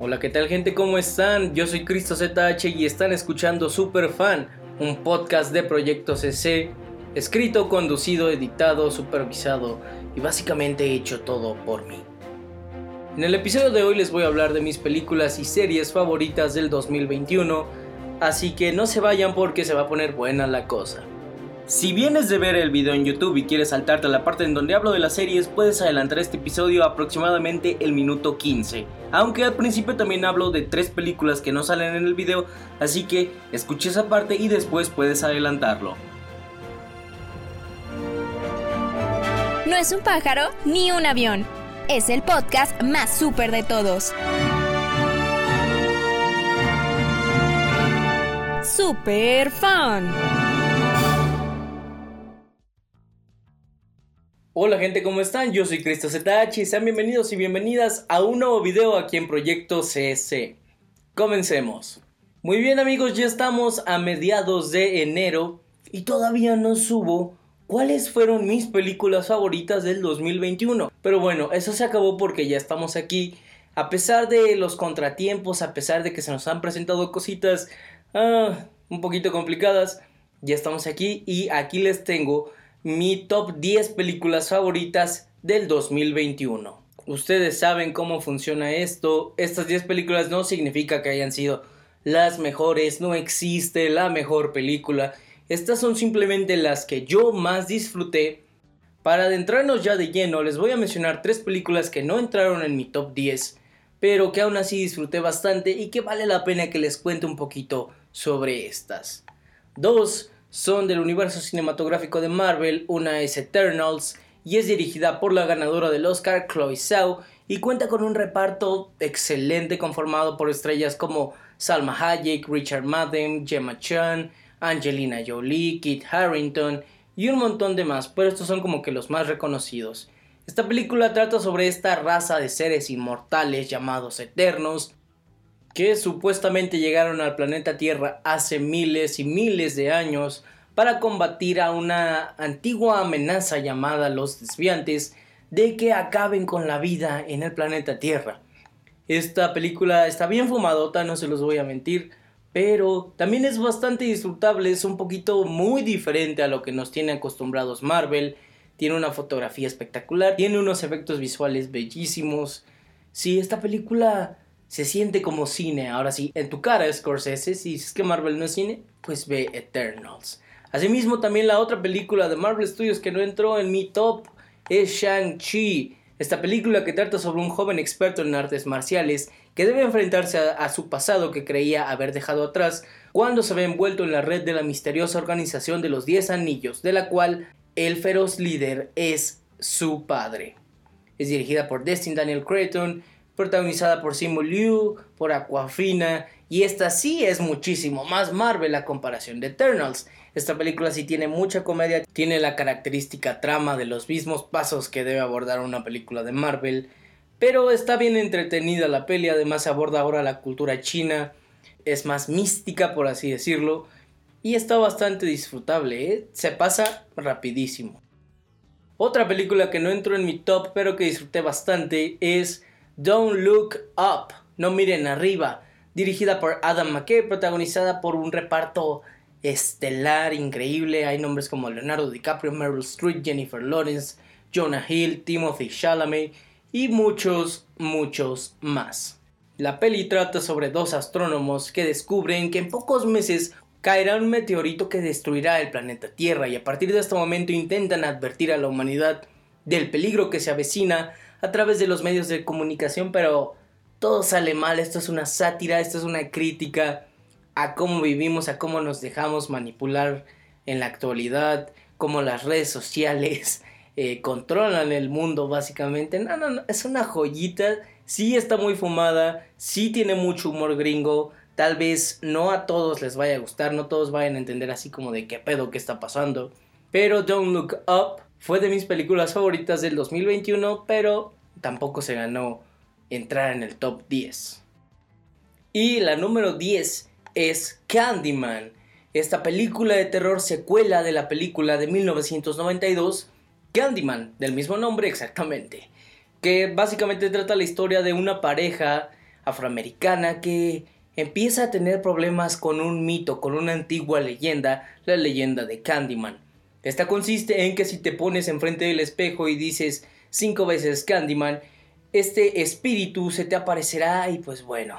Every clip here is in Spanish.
Hola, ¿qué tal gente? ¿Cómo están? Yo soy Cristo ZH y están escuchando Super Fan, un podcast de Proyecto CC, escrito, conducido, editado, supervisado y básicamente hecho todo por mí. En el episodio de hoy les voy a hablar de mis películas y series favoritas del 2021, así que no se vayan porque se va a poner buena la cosa. Si vienes de ver el video en YouTube y quieres saltarte a la parte en donde hablo de las series, puedes adelantar este episodio aproximadamente el minuto 15. Aunque al principio también hablo de tres películas que no salen en el video, así que escucha esa parte y después puedes adelantarlo. No es un pájaro ni un avión. Es el podcast más súper de todos. Super Fan. Hola gente, ¿cómo están? Yo soy Cristo ZH y sean bienvenidos y bienvenidas a un nuevo video aquí en Proyecto CS. Comencemos. Muy bien amigos, ya estamos a mediados de enero y todavía no subo cuáles fueron mis películas favoritas del 2021. Pero bueno, eso se acabó porque ya estamos aquí. A pesar de los contratiempos, a pesar de que se nos han presentado cositas ah, un poquito complicadas, ya estamos aquí y aquí les tengo mi top 10 películas favoritas del 2021. Ustedes saben cómo funciona esto. Estas 10 películas no significa que hayan sido las mejores, no existe la mejor película. Estas son simplemente las que yo más disfruté. Para adentrarnos ya de lleno, les voy a mencionar tres películas que no entraron en mi top 10, pero que aún así disfruté bastante y que vale la pena que les cuente un poquito sobre estas. Dos son del universo cinematográfico de Marvel, una es Eternals y es dirigida por la ganadora del Oscar Chloe Zhao y cuenta con un reparto excelente conformado por estrellas como Salma Hayek, Richard Madden, Gemma Chan, Angelina Jolie, Kit Harrington y un montón de más, pero estos son como que los más reconocidos. Esta película trata sobre esta raza de seres inmortales llamados Eternos, que supuestamente llegaron al planeta Tierra hace miles y miles de años para combatir a una antigua amenaza llamada los desviantes de que acaben con la vida en el planeta Tierra. Esta película está bien fumadota, no se los voy a mentir, pero también es bastante disfrutable, es un poquito muy diferente a lo que nos tiene acostumbrados Marvel, tiene una fotografía espectacular, tiene unos efectos visuales bellísimos. Sí, esta película se siente como cine. Ahora sí, en tu cara, Scorsese, si es que Marvel no es cine, pues ve Eternals. Asimismo, también la otra película de Marvel Studios que no entró en mi top es Shang-Chi. Esta película que trata sobre un joven experto en artes marciales que debe enfrentarse a, a, su pasado que creía haber dejado atrás cuando se ve envuelto en la red de la misteriosa organización de los 10 anillos, de la cual el feroz líder es su padre. Es dirigida por Destin Daniel Creighton, protagonizada por Simu Liu, por Aquafina, y esta sí es muchísimo más Marvel a comparación de Eternals. Esta película sí tiene mucha comedia, tiene la característica trama de los mismos pasos que debe abordar una película de Marvel, pero está bien entretenida la peli, además aborda ahora la cultura china, es más mística por así decirlo, y está bastante disfrutable, ¿eh? se pasa rapidísimo. Otra película que no entró en mi top pero que disfruté bastante es Don't Look Up, No Miren Arriba, dirigida por Adam McKay, protagonizada por un reparto estelar increíble. Hay nombres como Leonardo DiCaprio, Meryl Streep, Jennifer Lawrence, Jonah Hill, Timothy Chalamet y muchos, muchos más. La peli trata sobre dos astrónomos que descubren que en pocos meses caerá un meteorito que destruirá el planeta Tierra y a partir de este momento intentan advertir a la humanidad del peligro que se avecina a través de los medios de comunicación, pero todo sale mal, esto es una sátira, esto es una crítica a cómo vivimos, a cómo nos dejamos manipular en la actualidad, cómo las redes sociales eh, controlan el mundo básicamente. No, no, no, es una joyita, sí está muy fumada, sí tiene mucho humor gringo, tal vez no a todos les vaya a gustar, no todos vayan a entender así como de qué pedo que está pasando, pero Don't Look Up fue de mis películas favoritas del 2021, pero tampoco se ganó entrar en el top 10. Y la número 10 es Candyman, esta película de terror secuela de la película de 1992, Candyman, del mismo nombre exactamente, que básicamente trata la historia de una pareja afroamericana que empieza a tener problemas con un mito, con una antigua leyenda, la leyenda de Candyman. Esta consiste en que si te pones enfrente del espejo y dices cinco veces Candyman, este espíritu se te aparecerá y pues bueno,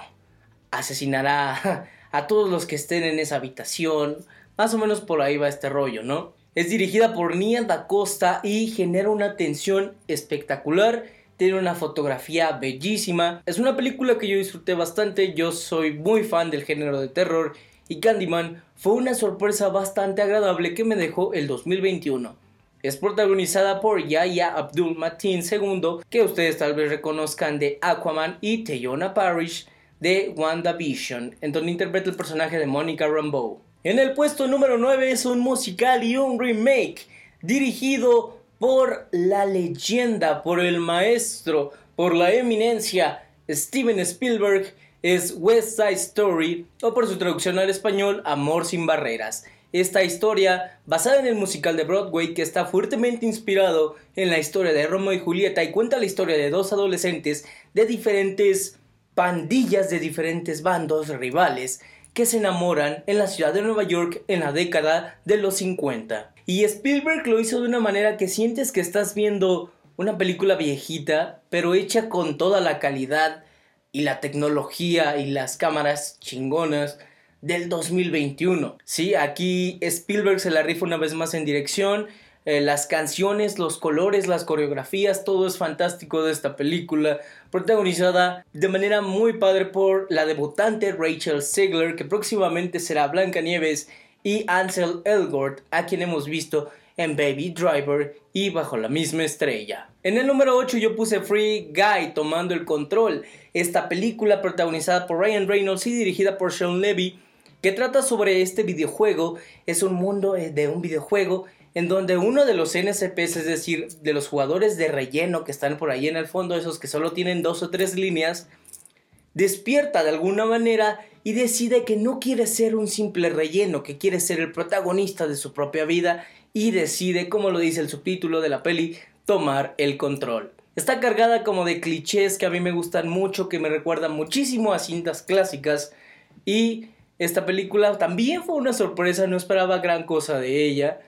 asesinará a todos los que estén en esa habitación. Más o menos por ahí va este rollo, ¿no? Es dirigida por Nia Da Costa y genera una tensión espectacular. Tiene una fotografía bellísima. Es una película que yo disfruté bastante. Yo soy muy fan del género de terror. Y Candyman fue una sorpresa bastante agradable que me dejó el 2021. Es protagonizada por Yaya Abdul Mateen II, que ustedes tal vez reconozcan de Aquaman, y Teyona Parrish de WandaVision, en donde interpreta el personaje de Monica Rambeau. En el puesto número 9 es un musical y un remake dirigido por la leyenda, por el maestro, por la eminencia Steven Spielberg, es West Side Story o por su traducción al español Amor sin barreras. Esta historia, basada en el musical de Broadway que está fuertemente inspirado en la historia de Romeo y Julieta y cuenta la historia de dos adolescentes de diferentes pandillas de diferentes bandos rivales que se enamoran en la ciudad de Nueva York en la década de los 50. Y Spielberg lo hizo de una manera que sientes que estás viendo una película viejita, pero hecha con toda la calidad y la tecnología y las cámaras chingonas del 2021. Sí, aquí Spielberg se la rifa una vez más en dirección, eh, las canciones, los colores, las coreografías, todo es fantástico de esta película, protagonizada de manera muy padre por la debutante Rachel Segler, que próximamente será Blanca Nieves, y Ansel Elgort, a quien hemos visto en Baby Driver y Bajo la misma estrella. En el número 8 yo puse Free Guy tomando el control, esta película protagonizada por Ryan Reynolds y dirigida por Sean Levy, que trata sobre este videojuego, es un mundo eh, de un videojuego en donde uno de los NSPs, es decir, de los jugadores de relleno que están por ahí en el fondo, esos que solo tienen dos o tres líneas, despierta de alguna manera y decide que no quiere ser un simple relleno, que quiere ser el protagonista de su propia vida y decide, como lo dice el subtítulo de la peli, tomar el control. Está cargada como de clichés que a mí me gustan mucho, que me recuerdan muchísimo a cintas clásicas y esta película también fue una sorpresa, no esperaba gran cosa de ella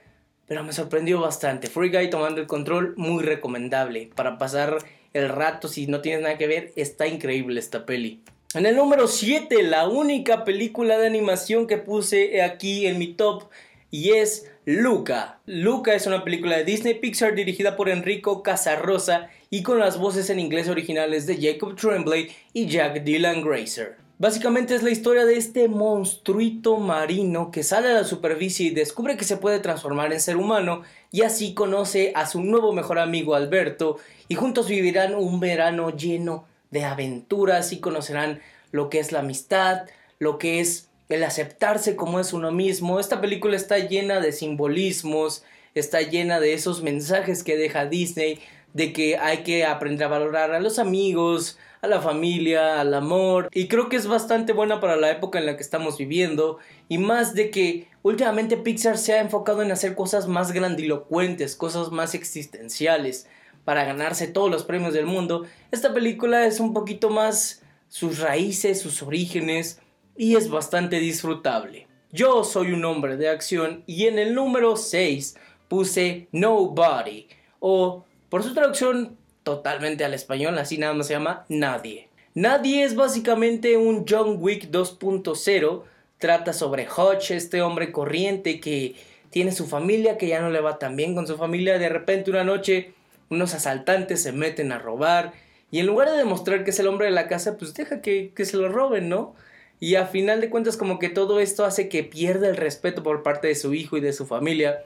pero me sorprendió bastante. Free Guy tomando el control, muy recomendable. Para pasar el rato, si no tienes nada que ver, está increíble esta peli. En el número 7, la única película de animación que puse aquí en mi top y es Luca. Luca es una película de Disney Pixar dirigida por Enrico Casarrosa y con las voces en inglés originales de Jacob Tremblay y Jack Dylan Grazer. Básicamente es la historia de este monstruito marino que sale a la superficie y descubre que se puede transformar en ser humano y así conoce a su nuevo mejor amigo Alberto y juntos vivirán un verano lleno de aventuras y conocerán lo que es la amistad, lo que es el aceptarse como es uno mismo. Esta película está llena de simbolismos, está llena de esos mensajes que deja Disney de que hay que aprender a valorar a los amigos, a la familia, al amor. Y creo que es bastante buena para la época en la que estamos viviendo. Y más de que últimamente Pixar se ha enfocado en hacer cosas más grandilocuentes, cosas más existenciales, para ganarse todos los premios del mundo. Esta película es un poquito más sus raíces, sus orígenes, y es bastante disfrutable. Yo soy un hombre de acción y en el número 6 puse Nobody o por su traducción totalmente al español, así nada más se llama Nadie. Nadie es básicamente un John Wick 2.0, trata sobre Hodge, este hombre corriente que tiene su familia, que ya no le va tan bien con su familia, de repente una noche unos asaltantes se meten a robar y en lugar de demostrar que es el hombre de la casa, pues deja que, que se lo roben, ¿no? Y a final de cuentas como que todo esto hace que pierda el respeto por parte de su hijo y de su familia.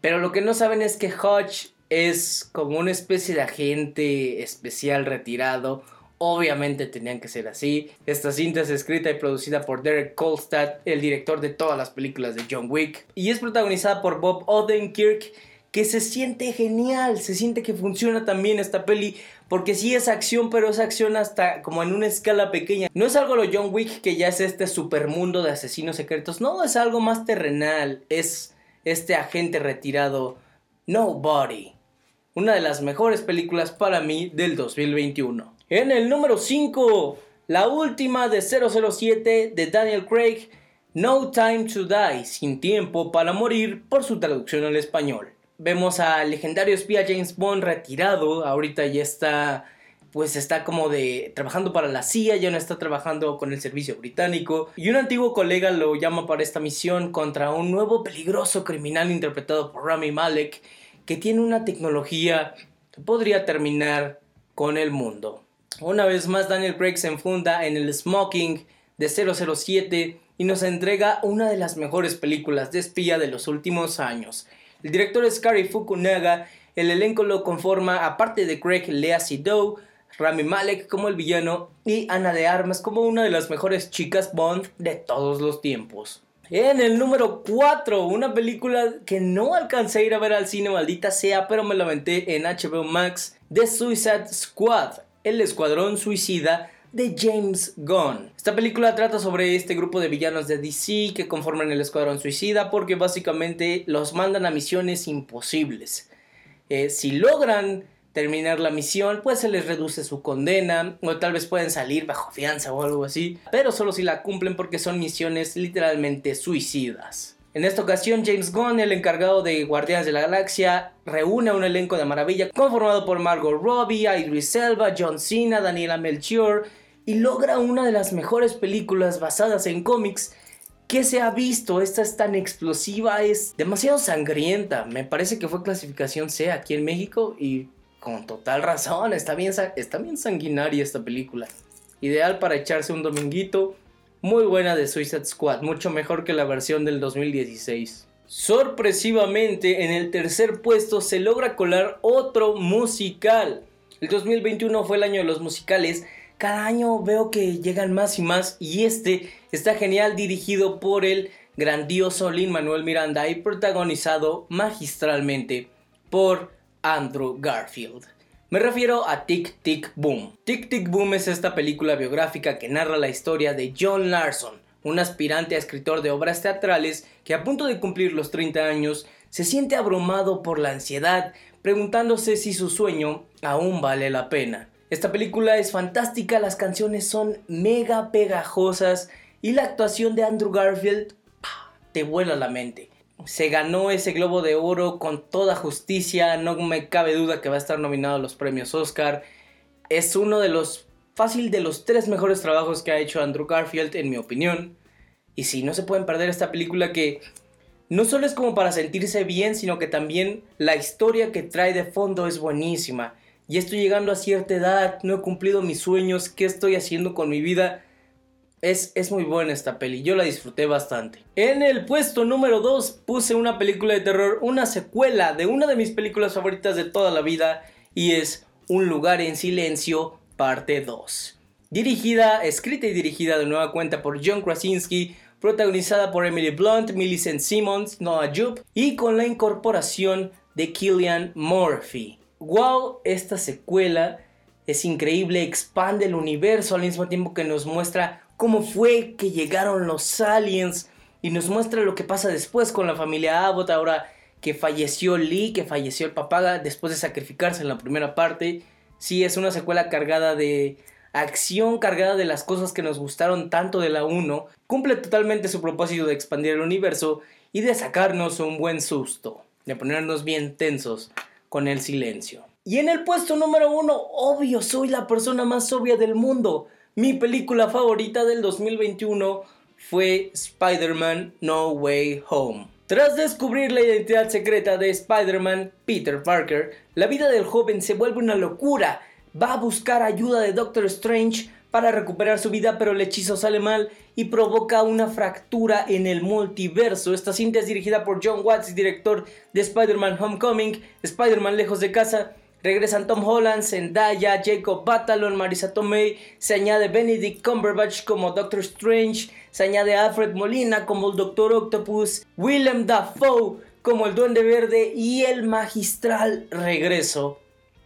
Pero lo que no saben es que Hodge es como una especie de agente especial retirado. Obviamente tenían que ser así. Esta cinta es escrita y producida por Derek Kolstad, el director de todas las películas de John Wick. Y es protagonizada por Bob Odenkirk, que se siente genial, se siente que funciona también esta peli, porque sí es acción, pero es acción hasta como en una escala pequeña. No es algo lo John Wick que ya es este supermundo de asesinos secretos, no, es algo más terrenal, es este agente retirado, Nobody una de las mejores películas para mí del 2021. En el número 5, la última de 007 de Daniel Craig, No Time to Die, sin tiempo para morir por su traducción al español. Vemos al legendario espía James Bond retirado, ahorita ya está pues está como de trabajando para la CIA, ya no está trabajando con el servicio británico y un antiguo colega lo llama para esta misión contra un nuevo peligroso criminal interpretado por Rami Malek que tiene una tecnología que podría terminar con el mundo. Una vez más Daniel Craig se enfunda en el smoking de 007 y nos entrega una de las mejores películas de espía de los últimos años. El director es Kari Fukunaga, el elenco lo conforma aparte de Craig Lea Seydoux, Rami Malek como el villano y Ana de Armas como una de las mejores chicas Bond de todos los tiempos. En el número 4, una película que no alcancé a ir a ver al cine, maldita sea, pero me la aventé en HBO Max, The Suicide Squad, el escuadrón suicida de James Gunn. Esta película trata sobre este grupo de villanos de DC que conforman el escuadrón suicida porque básicamente los mandan a misiones imposibles. Eh, si logran terminar la misión, pues se les reduce su condena o tal vez pueden salir bajo fianza o algo así, pero solo si la cumplen porque son misiones literalmente suicidas. En esta ocasión, James Gunn, el encargado de Guardianes de la Galaxia, reúne un elenco de maravilla conformado por Margot Robbie, Idris Elba, John Cena, Daniela Melchior y logra una de las mejores películas basadas en cómics que se ha visto. Esta es tan explosiva, es demasiado sangrienta. Me parece que fue clasificación C aquí en México y con total razón, está bien, está bien sanguinaria esta película. Ideal para echarse un dominguito. Muy buena de Suicide Squad, mucho mejor que la versión del 2016. Sorpresivamente, en el tercer puesto se logra colar otro musical. El 2021 fue el año de los musicales. Cada año veo que llegan más y más y este está genial dirigido por el grandioso Lin Manuel Miranda y protagonizado magistralmente por Andrew Garfield. Me refiero a Tic Tic Boom. Tic Tic Boom es esta película biográfica que narra la historia de John Larson, un aspirante a escritor de obras teatrales que a punto de cumplir los 30 años se siente abrumado por la ansiedad, preguntándose si su sueño aún vale la pena. Esta película es fantástica, las canciones son mega pegajosas y la actuación de Andrew Garfield te vuela la mente se ganó ese Globo de Oro con toda justicia, no me cabe duda que va a estar nominado a los premios Oscar. Es uno de los, fácil de los tres mejores trabajos que ha hecho Andrew Garfield, en mi opinión. Y si no se pueden perder esta película que no solo es como para sentirse bien, sino que también la historia que trae de fondo es buenísima. Y estoy llegando a cierta edad, no he cumplido mis sueños, ¿qué estoy haciendo con mi vida? Es, muy buena esta peli, yo la disfruté bastante. En el puesto número 2 puse una película de terror, una secuela de una de mis películas favoritas de toda la vida y es Un lugar en silencio, parte 2. Dirigida, escrita y dirigida de nueva cuenta por John Krasinski, protagonizada por Emily Blunt, Millicent Simmons, Noah Jupe y con la incorporación de Killian Murphy. Wow, esta secuela es increíble, expande el universo al mismo tiempo que nos muestra cómo fue que llegaron los aliens y nos muestra lo que pasa después con la familia Abbott, ahora que falleció Lee, que falleció el papá después de sacrificarse en la primera parte. Sí, es una secuela cargada de acción, cargada de las cosas que nos gustaron tanto de la 1. Cumple totalmente su propósito de expandir el universo y de sacarnos un buen susto, de ponernos bien tensos con el silencio. Y en el puesto número 1, obvio, soy la persona más obvia del mundo. Mi película favorita del 2021 fue Spider-Man No Way Home. Tras descubrir la identidad secreta de Spider-Man, Peter Parker, la vida del joven se vuelve una locura. Va a buscar ayuda de Doctor Strange para recuperar su vida, pero el hechizo sale mal y provoca una fractura en el multiverso. Esta cinta es dirigida por John Watts, director de Spider-Man Homecoming, Spider-Man Lejos de Casa Regresan Tom Holland, Zendaya, Jacob Batalon, Marisa Tomei, se añade Benedict Cumberbatch como Doctor Strange, se añade Alfred Molina como el Doctor Octopus, Willem Dafoe como el Duende Verde y el magistral regreso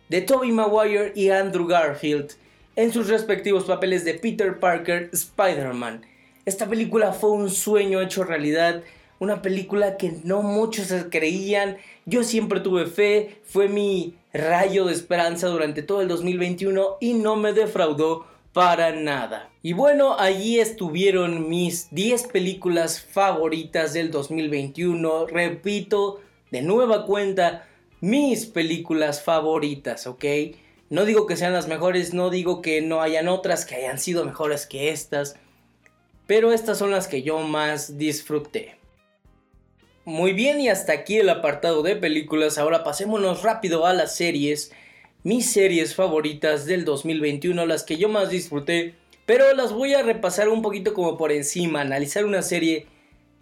de Tobey Maguire y Andrew Garfield en sus respectivos papeles de Peter Parker, Spider-Man. Esta película fue un sueño hecho realidad, una película que no muchos creían, yo siempre tuve fe, fue mi rayo de esperanza durante todo el 2021 y no me defraudó para nada. Y bueno, allí estuvieron mis 10 películas favoritas del 2021. Repito, de nueva cuenta, mis películas favoritas, ¿ok? No digo que sean las mejores, no digo que no hayan otras que hayan sido mejores que estas, pero estas son las que yo más disfruté. Muy bien, y hasta aquí el apartado de películas. Ahora pasémonos rápido a las series. Mis series favoritas del 2021, las que yo más disfruté. Pero las voy a repasar un poquito como por encima. Analizar una serie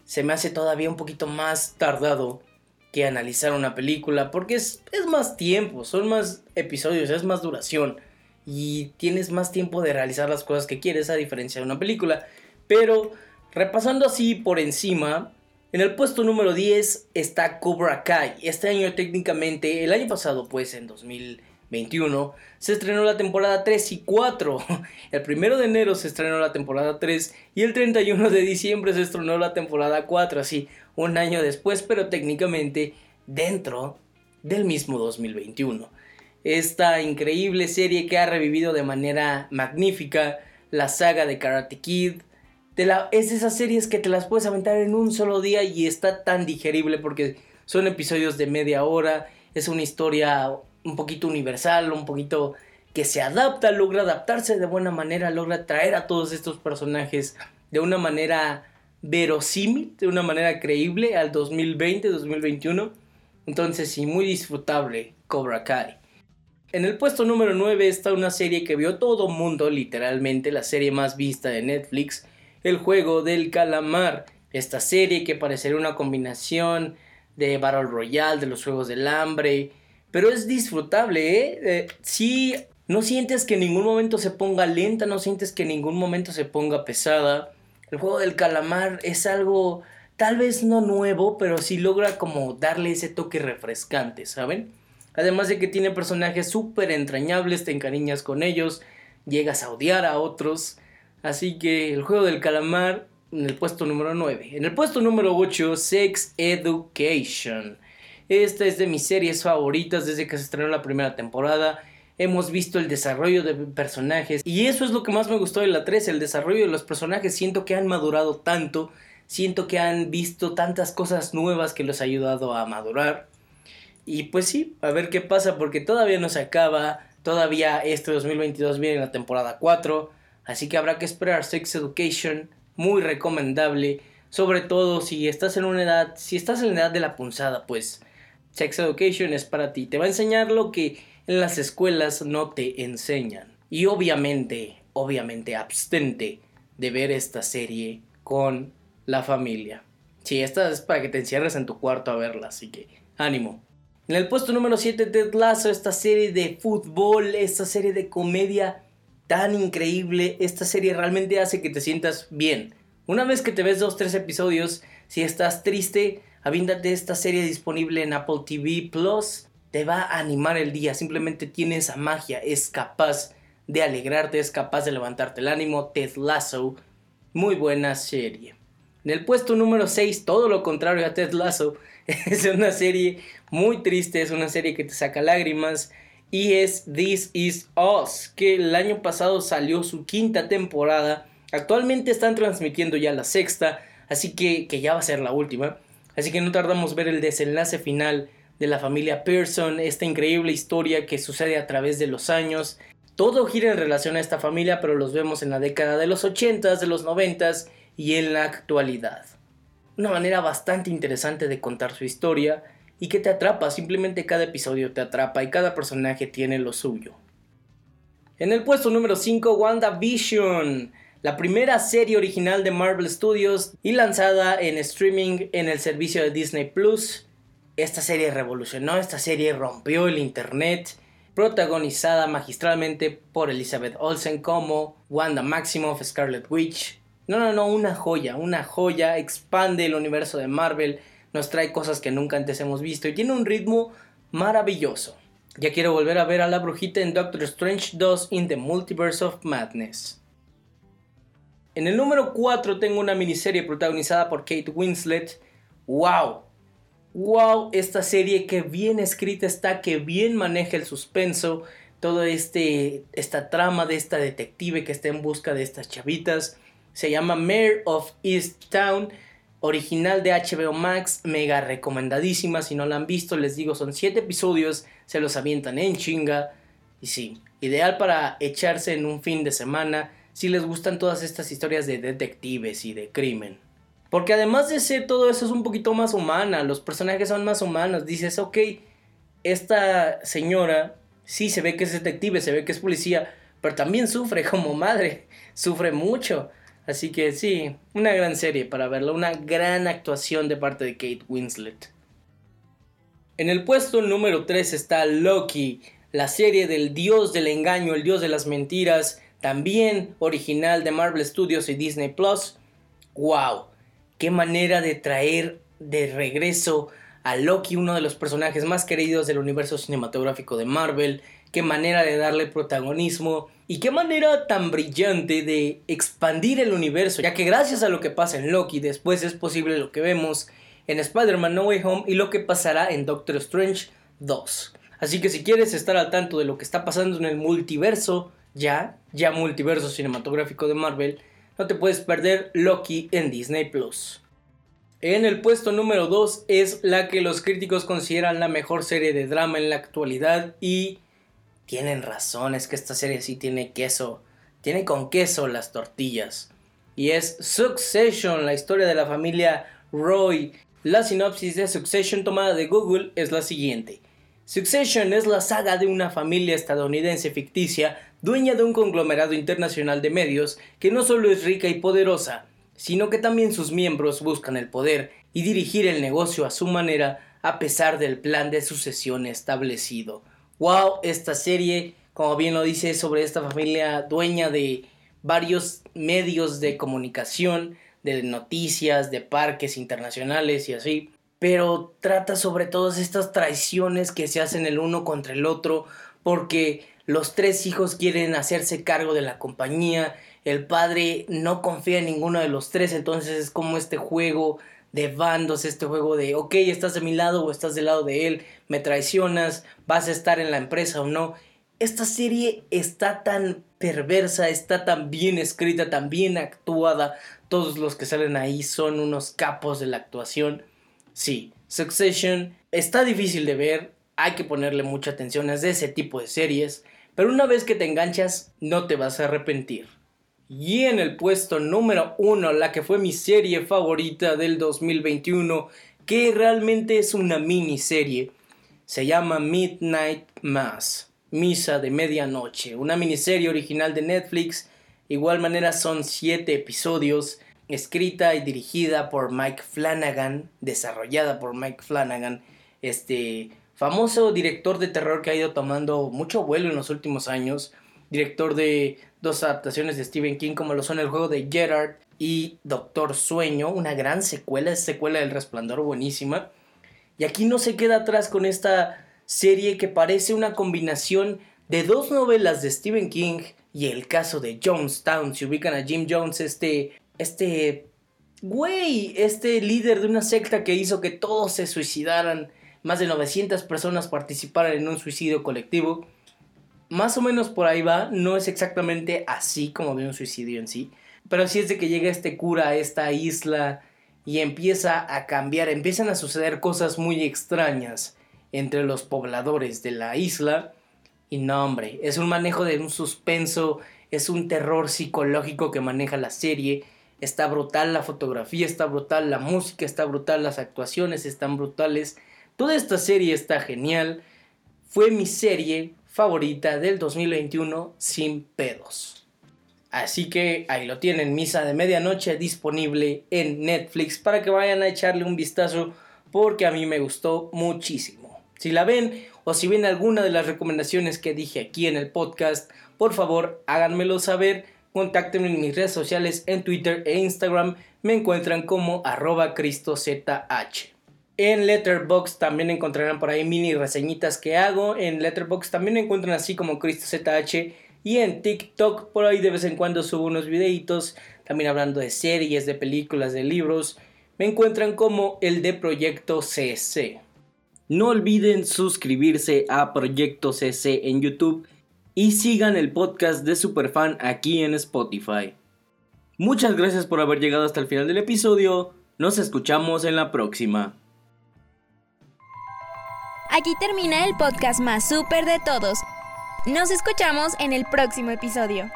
se me hace todavía un poquito más tardado que analizar una película. Porque es, más tiempo, son más episodios, es más duración. Y tienes más tiempo de realizar las cosas que quieres a diferencia de una película. Pero repasando así por encima, en el puesto número 10 está Cobra Kai. Este año técnicamente, el año pasado pues en 2021, se estrenó la temporada 3 y 4. El primero de enero se estrenó la temporada 3 y el 31 de diciembre se estrenó la temporada 4, así un año después, pero técnicamente dentro del mismo 2021. Esta increíble serie que ha revivido de manera magnífica la saga de Karate Kid, es esas series que te las puedes aventar en un solo día y está tan digerible porque son episodios de media hora, es una historia un poquito universal, un poquito que se adapta, logra adaptarse de buena manera, logra traer a todos estos personajes de una manera verosímil, de una manera creíble al 2020, 2021. Entonces sí, muy disfrutable Cobra Kai. En el puesto número 9 está una serie que vio todo mundo, literalmente, la serie más vista de Netflix, el juego del calamar. Esta serie que parecería una combinación de Battle Royale, de los Juegos del Hambre, pero es disfrutable, ¿eh? ¿eh? no sientes que en ningún momento se ponga lenta, no sientes que en ningún momento se ponga pesada. El juego del calamar es algo tal vez no nuevo, pero sí logra como darle ese toque refrescante, ¿saben? Además de que tiene personajes súper entrañables, te encariñas con ellos, llegas a odiar a otros. Así que el juego del calamar en el puesto número 9. En el puesto número 8, Sex Education. Esta es de mis series favoritas desde que se estrenó la primera temporada. Hemos visto el desarrollo de personajes y eso es lo que más me gustó de la 3, el desarrollo de los personajes. Siento que han madurado tanto, siento que han visto tantas cosas nuevas que los ha ayudado a madurar. Y pues sí, a ver qué pasa porque todavía no se acaba, todavía este 2022 viene la temporada 4. Así que habrá que esperar Sex Education, muy recomendable, sobre todo si estás en una edad, si estás en la edad de la punzada, pues Sex Education es para ti. Te va a enseñar lo que en las escuelas no te enseñan. Y obviamente, obviamente abstente de ver esta serie con la familia. Sí, esta es para que te encierres en tu cuarto a verla, así que ánimo. En el puesto número 7, Ted Lasso, esta serie de fútbol, esta serie de comedia tan increíble. Esta serie realmente hace que te sientas bien. Una vez que te ves dos, tres episodios, si estás triste, avíndate esta serie disponible en Apple TV Plus. Te va a animar el día. Simplemente tiene esa magia. Es capaz de alegrarte, es capaz de levantarte el ánimo. Ted Lasso, muy buena serie. En el puesto número 6, todo lo contrario a Ted Lasso, es una serie muy triste, es una serie que te saca lágrimas y es This Is Us, que el año pasado salió su quinta temporada. Actualmente están transmitiendo ya la sexta, así que, que ya va a ser la última. Así que no tardamos ver el desenlace final de la familia Pearson, esta increíble historia que sucede a través de los años. Todo gira en relación a esta familia, pero los vemos en la década de los 80s, de los 90s y en la actualidad. Una manera bastante interesante de contar su historia y que te atrapa, simplemente cada episodio te atrapa y cada personaje tiene lo suyo. En el puesto número 5, WandaVision, la primera serie original de Marvel Studios y lanzada en streaming en el servicio de Disney Plus. Esta serie revolucionó, esta serie rompió el internet, protagonizada magistralmente por Elizabeth Olsen como Wanda Maximoff, Scarlet Witch. No, no, no, una joya, una joya, expande el universo de Marvel nos trae cosas que nunca antes hemos visto y tiene un ritmo maravilloso. Ya quiero volver a ver a la brujita en Doctor Strange 2 in the Multiverse of Madness. En el número 4 tengo una miniserie protagonizada por Kate Winslet. ¡Wow! ¡Wow! Esta serie que bien escrita está, que bien maneja el suspenso, toda este, esta trama de esta detective que está en busca de estas chavitas. Se llama Mayor of East Town, original de HBO Max, mega recomendadísima. Si no la han visto, les digo, son 7 episodios, se los avientan en chinga. Y sí, ideal para echarse en un fin de semana si les gustan todas estas historias de detectives y de crimen. Porque además de ser todo eso es un poquito más humana, los personajes son más humanos. Dices, ok, esta señora sí se ve que es detective, se ve que es policía, pero también sufre como madre, sufre mucho. Así que sí, una gran serie para verla, una gran actuación de parte de Kate Winslet. En el puesto número 3 está Loki, la serie del dios del engaño, el dios de las mentiras, también original de Marvel Studios y Disney Plus. ¡Wow! ¡Qué manera de traer de regreso a Loki, uno de los personajes más queridos del universo cinematográfico de Marvel, qué manera de darle protagonismo y qué manera tan brillante de expandir el universo, ya que gracias a lo que pasa en Loki después es posible lo que vemos en Spider-Man No Way Home y lo que pasará en Doctor Strange 2. Así que si quieres estar al tanto de lo que está pasando en el multiverso, ya, ya multiverso cinematográfico de Marvel, no te puedes perder Loki en Disney Plus. En el puesto número 2 es la que los críticos consideran la mejor serie de drama en la actualidad y tienen razón, es que esta serie sí tiene queso, tiene con queso las tortillas. Y es Succession, la historia de la familia Roy. La sinopsis de Succession tomada de Google es la siguiente. Succession es la saga de una familia estadounidense ficticia, dueña de un conglomerado internacional de medios, que no solo es rica y poderosa, sino que también sus miembros buscan el poder y dirigir el negocio a su manera a pesar del plan de sucesión establecido. Wow, esta serie, como bien lo dice, sobre esta familia dueña de varios medios de comunicación, de noticias, de parques internacionales y así. Pero trata sobre todas estas traiciones que se hacen el uno contra el otro, porque los tres hijos quieren hacerse cargo de la compañía el padre no confía en ninguno de los tres, entonces es como este juego de bandos, este juego de, ok, estás de mi lado o estás del lado de él, me traicionas, vas a estar en la empresa o no. Esta serie está tan perversa, está tan bien escrita, tan bien actuada, todos los que salen ahí son unos capos de la actuación. Sí, Succession está difícil de ver, hay que ponerle mucha atención, es de ese tipo de series, pero una vez que te enganchas no te vas a arrepentir. Y en el puesto número uno, la que fue mi serie favorita del 2021, que realmente es una miniserie, se llama Midnight Mass, Misa de Medianoche, una miniserie original de Netflix. Igual manera son siete episodios, escrita y dirigida por Mike Flanagan, desarrollada por Mike Flanagan, este famoso director de terror que ha ido tomando mucho vuelo en los últimos años director de dos adaptaciones de Stephen King como lo son el juego de Gerard y Doctor Sueño, una gran secuela, es secuela del Resplandor buenísima. Y aquí no se queda atrás con esta serie que parece una combinación de dos novelas de Stephen King y el caso de Jonestown. Si ubican a Jim Jones, este, este güey, este líder de una secta que hizo que todos se suicidaran, más de 900 personas participaran en un suicidio colectivo más o menos por ahí va, no es exactamente así como de un suicidio en sí, pero sí es de que llega este cura a esta isla y empieza a cambiar, empiezan a suceder cosas muy extrañas entre los pobladores de la isla. Y no, hombre, es un manejo de un suspenso, es un terror psicológico que maneja la serie. Está brutal la fotografía, está brutal la música, está brutal las actuaciones, están brutales. Toda esta serie está genial. Fue mi serie favorita del 2021 sin pedos. Así que ahí lo tienen, Misa de Medianoche disponible en Netflix para que vayan a echarle un vistazo porque a mí me gustó muchísimo. Si la ven o si ven alguna de las recomendaciones que dije aquí en el podcast, por favor háganmelo saber, contáctenme en mis redes sociales en Twitter e Instagram, me encuentran como arroba cristozh. En Letterboxd también encontrarán por ahí mini reseñitas que hago. En Letterboxd también encuentran así como CristoZH. Y en TikTok por ahí de vez en cuando subo unos videitos. También hablando de series, de películas, de libros. Me encuentran como el de Proyecto CC. No olviden suscribirse a Proyecto CC en YouTube y sigan el podcast de Superfan aquí en Spotify. Muchas gracias por haber llegado hasta el final del episodio. Nos escuchamos en la próxima. Aquí termina el podcast más súper de todos. Nos escuchamos en el próximo episodio.